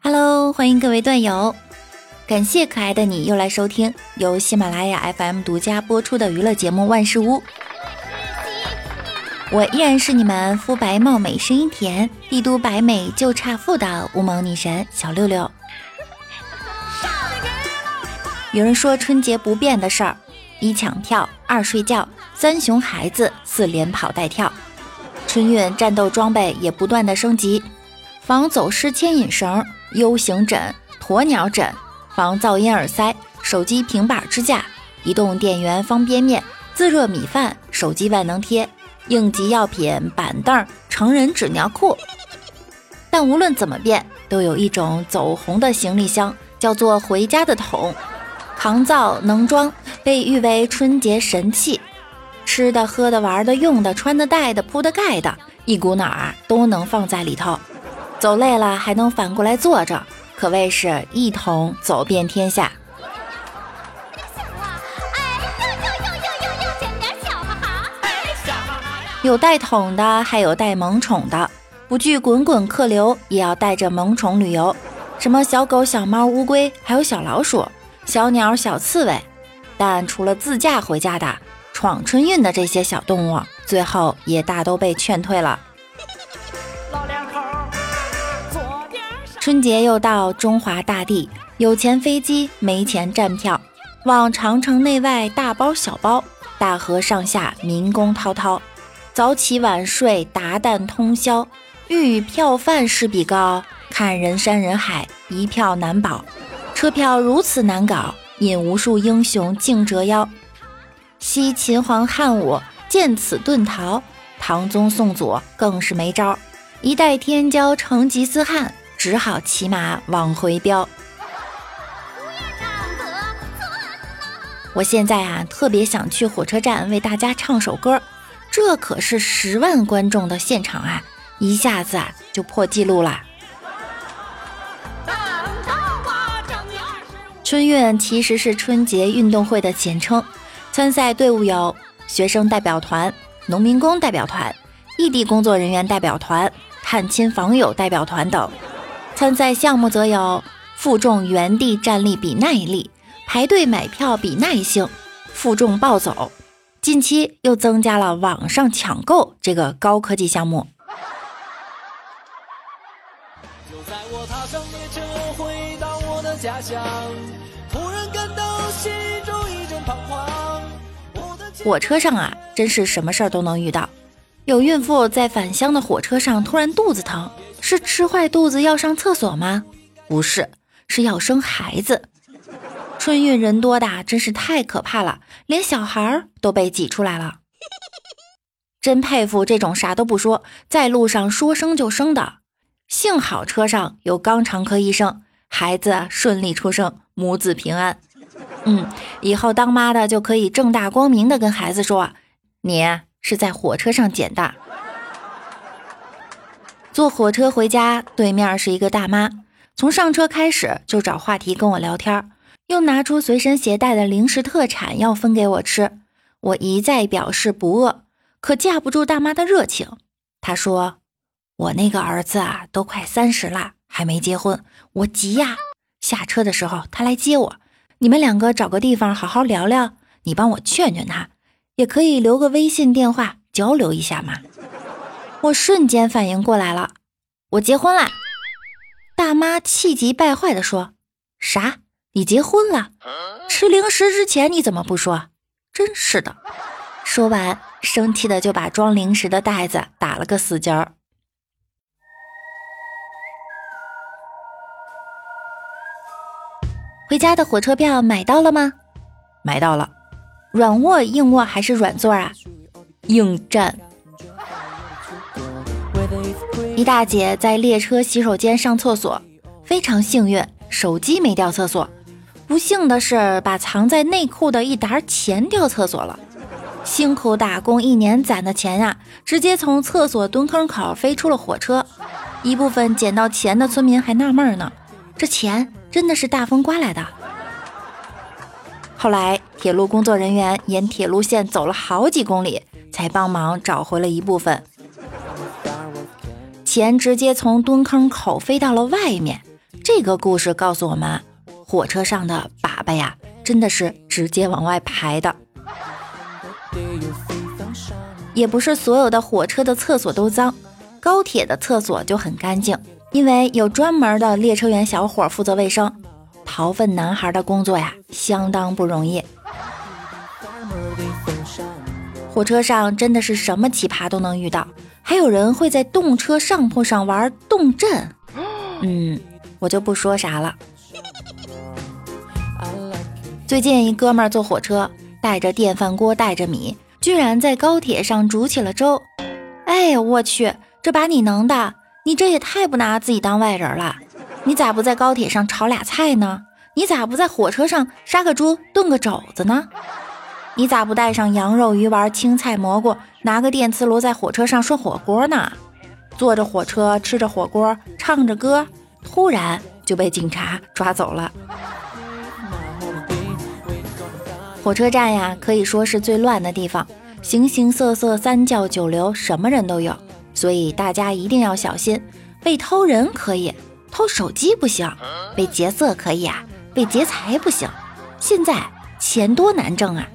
Hello，欢迎各位段友，感谢可爱的你又来收听由喜马拉雅 FM 独家播出的娱乐节目《万事屋》。我依然是你们肤白貌美、声音甜、帝都白美就差富的无毛女神小六六。有人说春节不变的事儿：一抢票，二睡觉，三熊孩子，四连跑带跳。春运战斗装备也不断的升级，防走失牵引绳、U 型枕、鸵鸟枕，防噪音耳塞、手机平板支架、移动电源方便面、自热米饭、手机万能贴、应急药品板凳、成人纸尿裤。但无论怎么变，都有一种走红的行李箱，叫做回家的桶。抗造能装，被誉为春节神器。吃的、喝的、玩的、用的、穿的、戴的、铺的、盖的，一股脑啊都能放在里头。走累了还能反过来坐着，可谓是一桶走遍天下。有带桶的，还有带萌宠的，不惧滚滚客流，也要带着萌宠旅游。什么小狗、小猫、乌龟，还有小老鼠。小鸟、小刺猬，但除了自驾回家的、闯春运的这些小动物，最后也大都被劝退了。春节又到，中华大地有钱飞机，没钱站票，往长城内外大包小包，大河上下民工滔滔，早起晚睡达旦通宵，欲与票贩势比高，看人山人海，一票难保。车票如此难搞，引无数英雄竞折腰。惜秦皇汉武见此遁逃，唐宗宋祖更是没招，一代天骄成吉思汗，只好骑马往回飙。我现在啊，特别想去火车站为大家唱首歌，这可是十万观众的现场啊，一下子啊就破纪录了。春运其实是春节运动会的简称，参赛队伍有学生代表团、农民工代表团、异地工作人员代表团、探亲访友代表团等。参赛项目则有负重原地站立比耐力、排队买票比耐性、负重暴走。近期又增加了网上抢购这个高科技项目。就在我踏上列车回到我的家乡。火车上啊，真是什么事儿都能遇到。有孕妇在返乡的火车上突然肚子疼，是吃坏肚子要上厕所吗？不是，是要生孩子。春运人多的真是太可怕了，连小孩都被挤出来了。真佩服这种啥都不说，在路上说生就生的。幸好车上有肛肠科医生，孩子顺利出生，母子平安。嗯，以后当妈的就可以正大光明的跟孩子说，你是在火车上捡的。坐火车回家，对面是一个大妈，从上车开始就找话题跟我聊天，又拿出随身携带的零食特产要分给我吃。我一再表示不饿，可架不住大妈的热情。她说：“我那个儿子啊，都快三十了，还没结婚，我急呀。”下车的时候，他来接我。你们两个找个地方好好聊聊，你帮我劝劝他，也可以留个微信电话交流一下嘛。我瞬间反应过来了，我结婚了。大妈气急败坏地说：“啥？你结婚了？吃零食之前你怎么不说？真是的！”说完，生气的就把装零食的袋子打了个死结儿。回家的火车票买到了吗？买到了。软卧、硬卧还是软座啊？硬站。一大姐在列车洗手间上厕所，非常幸运，手机没掉厕所。不幸的是，把藏在内裤的一沓钱掉厕所了。辛苦打工一年攒的钱呀，直接从厕所蹲坑口飞出了火车。一部分捡到钱的村民还纳闷呢，这钱。真的是大风刮来的。后来，铁路工作人员沿铁路线走了好几公里，才帮忙找回了一部分钱。直接从蹲坑口飞到了外面，这个故事告诉我们，火车上的粑粑呀，真的是直接往外排的。也不是所有的火车的厕所都脏，高铁的厕所就很干净，因为有专门的列车员小伙负责卫生。逃粪男孩的工作呀，相当不容易。火车上真的是什么奇葩都能遇到，还有人会在动车上铺上玩动阵。嗯，我就不说啥了。最近一哥们儿坐火车，带着电饭锅，带着米。居然在高铁上煮起了粥！哎呀，我去，这把你能的，你这也太不拿自己当外人了！你咋不在高铁上炒俩菜呢？你咋不在火车上杀个猪炖个肘子呢？你咋不带上羊肉、鱼丸、青菜、蘑菇，拿个电磁炉在火车上涮火锅呢？坐着火车吃着火锅，唱着歌，突然就被警察抓走了。火车站呀，可以说是最乱的地方，形形色色、三教九流，什么人都有，所以大家一定要小心。被偷人可以，偷手机不行；被劫色可以啊，被劫财不行。现在钱多难挣啊！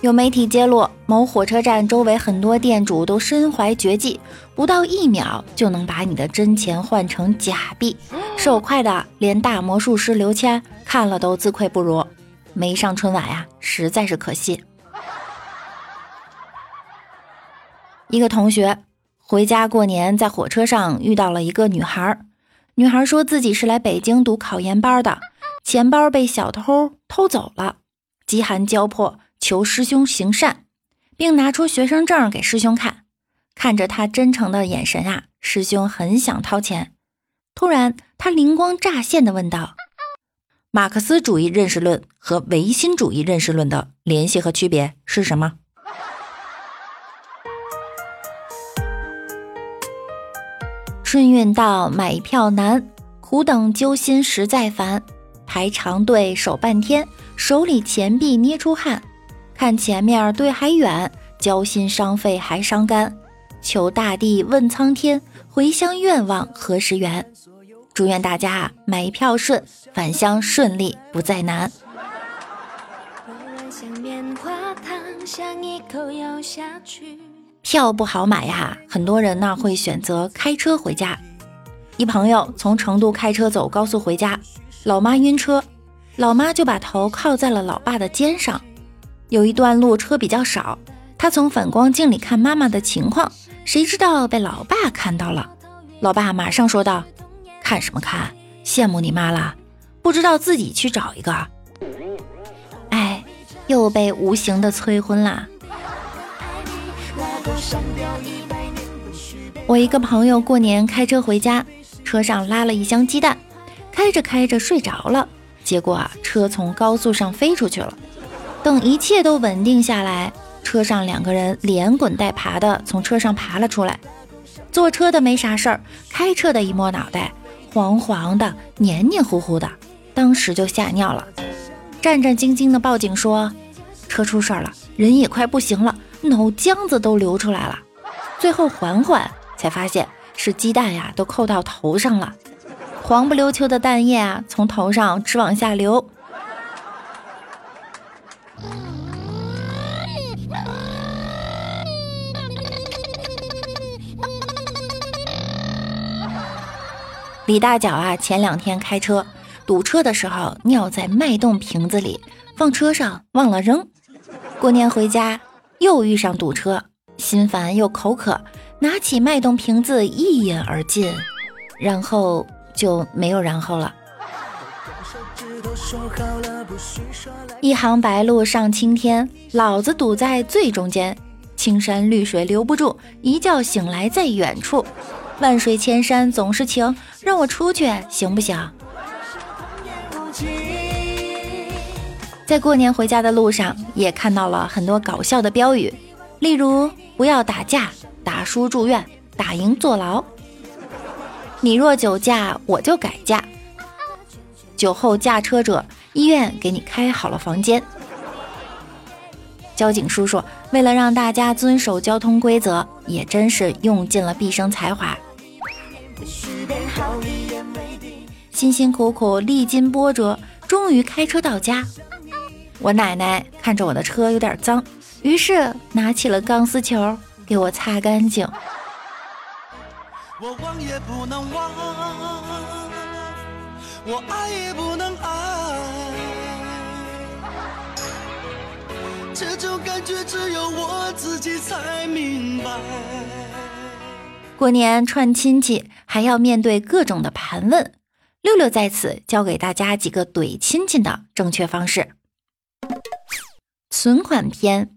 有媒体揭露，某火车站周围很多店主都身怀绝技，不到一秒就能把你的真钱换成假币，手快的连大魔术师刘谦。看了都自愧不如，没上春晚呀，实在是可惜。一个同学回家过年，在火车上遇到了一个女孩，女孩说自己是来北京读考研班的，钱包被小偷偷走了，饥寒交迫，求师兄行善，并拿出学生证给师兄看。看着他真诚的眼神啊，师兄很想掏钱，突然他灵光乍现的问道。马克思主义认识论和唯心主义认识论的联系和区别是什么？春运到，买票难，苦等揪心实在烦，排长队守半天，手里钱币捏出汗，看前面队还远，焦心伤肺还伤肝，求大地问苍天，回乡愿望何时圆？祝愿大家买票顺，返乡顺利不再难。想棉花糖，想一口咬下去票不好买呀，很多人呢会选择开车回家。一朋友从成都开车走高速回家，老妈晕车，老妈就把头靠在了老爸的肩上。有一段路车比较少，他从反光镜里看妈妈的情况，谁知道被老爸看到了，老爸马上说道。看什么看？羡慕你妈了，不知道自己去找一个。哎，又被无形的催婚啦。我一个朋友过年开车回家，车上拉了一箱鸡蛋，开着开着睡着了，结果啊，车从高速上飞出去了。等一切都稳定下来，车上两个人连滚带爬的从车上爬了出来。坐车的没啥事儿，开车的一摸脑袋。黄黄的，黏黏糊糊的，当时就吓尿了，战战兢兢的报警说车出事儿了，人也快不行了，脑浆子都流出来了。最后缓缓才发现是鸡蛋呀，都扣到头上了，黄不溜秋的蛋液啊，从头上直往下流。李大脚啊，前两天开车堵车的时候尿在脉动瓶子里，放车上忘了扔。过年回家又遇上堵车，心烦又口渴，拿起脉动瓶子一饮而尽，然后就没有然后了。一行白鹭上青天，老子堵在最中间，青山绿水留不住，一觉醒来在远处。万水千山总是情，让我出去行不行？在过年回家的路上，也看到了很多搞笑的标语，例如“不要打架，打输住院，打赢坐牢”。你若酒驾，我就改嫁。酒后驾车者，医院给你开好了房间。交警叔叔为了让大家遵守交通规则，也真是用尽了毕生才华。辛辛苦苦历经波折，终于开车到家。我奶奶看着我的车有点脏，于是拿起了钢丝球给我擦干净。我忘也不能忘，我爱也不能爱，这种感觉只有我自己才明白。过年串亲戚还要面对各种的盘问，六六在此教给大家几个怼亲戚的正确方式。存款篇。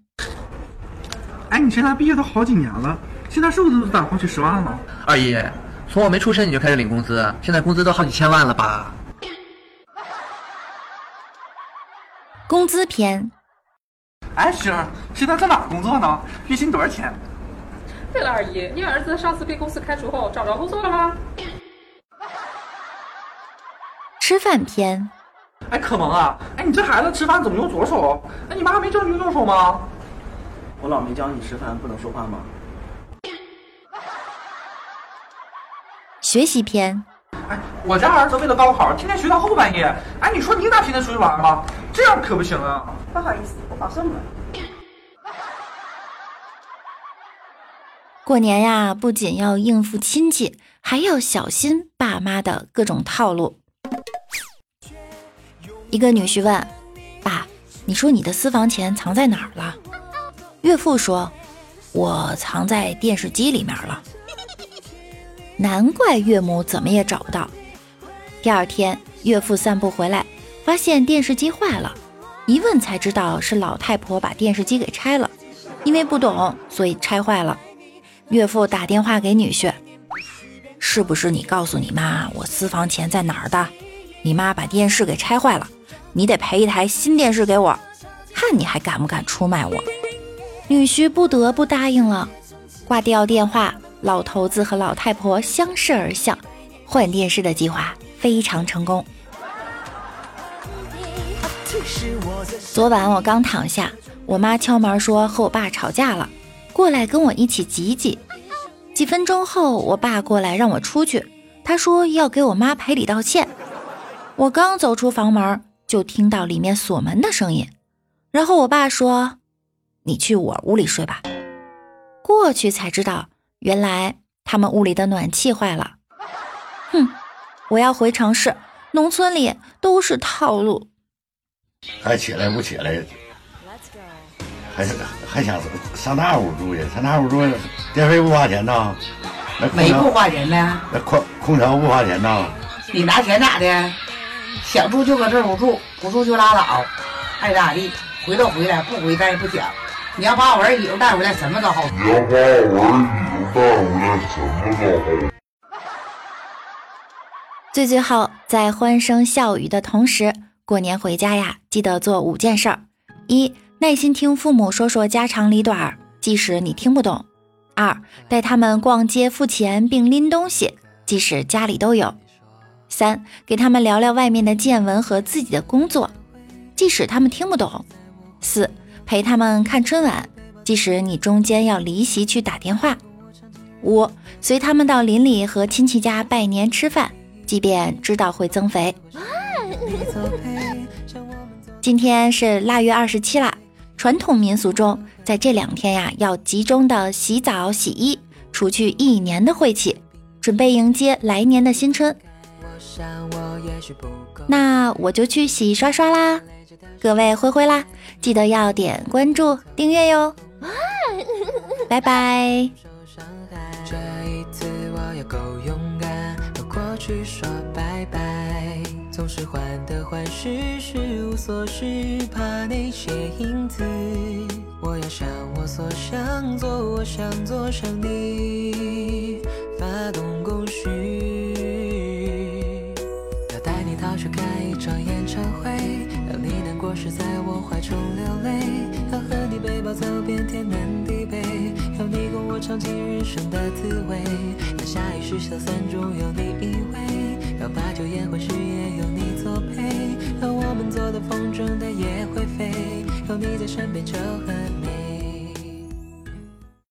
哎，你现在毕业都好几年了，现在是不是都打过去十万了？二姨，从我没出生你就开始领工资，现在工资都好几千万了吧？工资篇。哎，儿，现在在哪工作呢？月薪多少钱？对了，二姨，你儿子上次被公司开除后找着工作了吗？吃饭篇。哎，可萌啊！哎，你这孩子吃饭怎么用左手？哎，你妈没教你用右手吗？我老没教你吃饭不能说话吗？学习篇。哎，我家儿子为了高考，天天学到后半夜。哎，你说你咋天天出去玩吗？这样可不行啊！不好意思，我保送了。过年呀，不仅要应付亲戚，还要小心爸妈的各种套路。一个女婿问：“爸，你说你的私房钱藏在哪儿了？”岳父说：“我藏在电视机里面了。”难怪岳母怎么也找不到。第二天，岳父散步回来，发现电视机坏了，一问才知道是老太婆把电视机给拆了，因为不懂，所以拆坏了。岳父打电话给女婿：“是不是你告诉你妈我私房钱在哪儿的？你妈把电视给拆坏了，你得赔一台新电视给我，看你还敢不敢出卖我？”女婿不得不答应了。挂掉电话，老头子和老太婆相视而笑，换电视的计划非常成功。昨晚我刚躺下，我妈敲门说和我爸吵架了。过来跟我一起挤挤。几分钟后，我爸过来让我出去，他说要给我妈赔礼道歉。我刚走出房门，就听到里面锁门的声音。然后我爸说：“你去我屋里睡吧。”过去才知道，原来他们屋里的暖气坏了。哼，我要回城市，农村里都是套路。还起来不起来？还还想上那屋住去？上那屋住，电费不花钱呐？没不花钱呢。那空空调不花钱呐？你拿钱咋的？想住就搁这屋住，不住就拉倒，爱咋地，回都回来，不回咱也不讲。你要把我儿媳妇带回来，什么都好。你要把我儿媳妇带回来，什么都好。最最后，在欢声笑语的同时，过年回家呀，记得做五件事儿：一。耐心听父母说说家长里短，即使你听不懂。二，带他们逛街付钱并拎东西，即使家里都有。三，给他们聊聊外面的见闻和自己的工作，即使他们听不懂。四，陪他们看春晚，即使你中间要离席去打电话。五，随他们到邻里和亲戚家拜年吃饭，即便知道会增肥。今天是腊月二十七啦。传统民俗中，在这两天呀，要集中的洗澡洗衣，除去一年的晦气，准备迎接来年的新春。那我就去洗刷刷啦，各位灰灰啦，记得要点关注订阅哟，拜拜。总是患得患失，失无所失，怕那些影子。我要想我所想做，我想做想你，尝尽人生的滋味。要下意识消散中有你依偎。要把酒言欢时也有你作陪，要我们做的风筝它也会飞，有你在身边就很。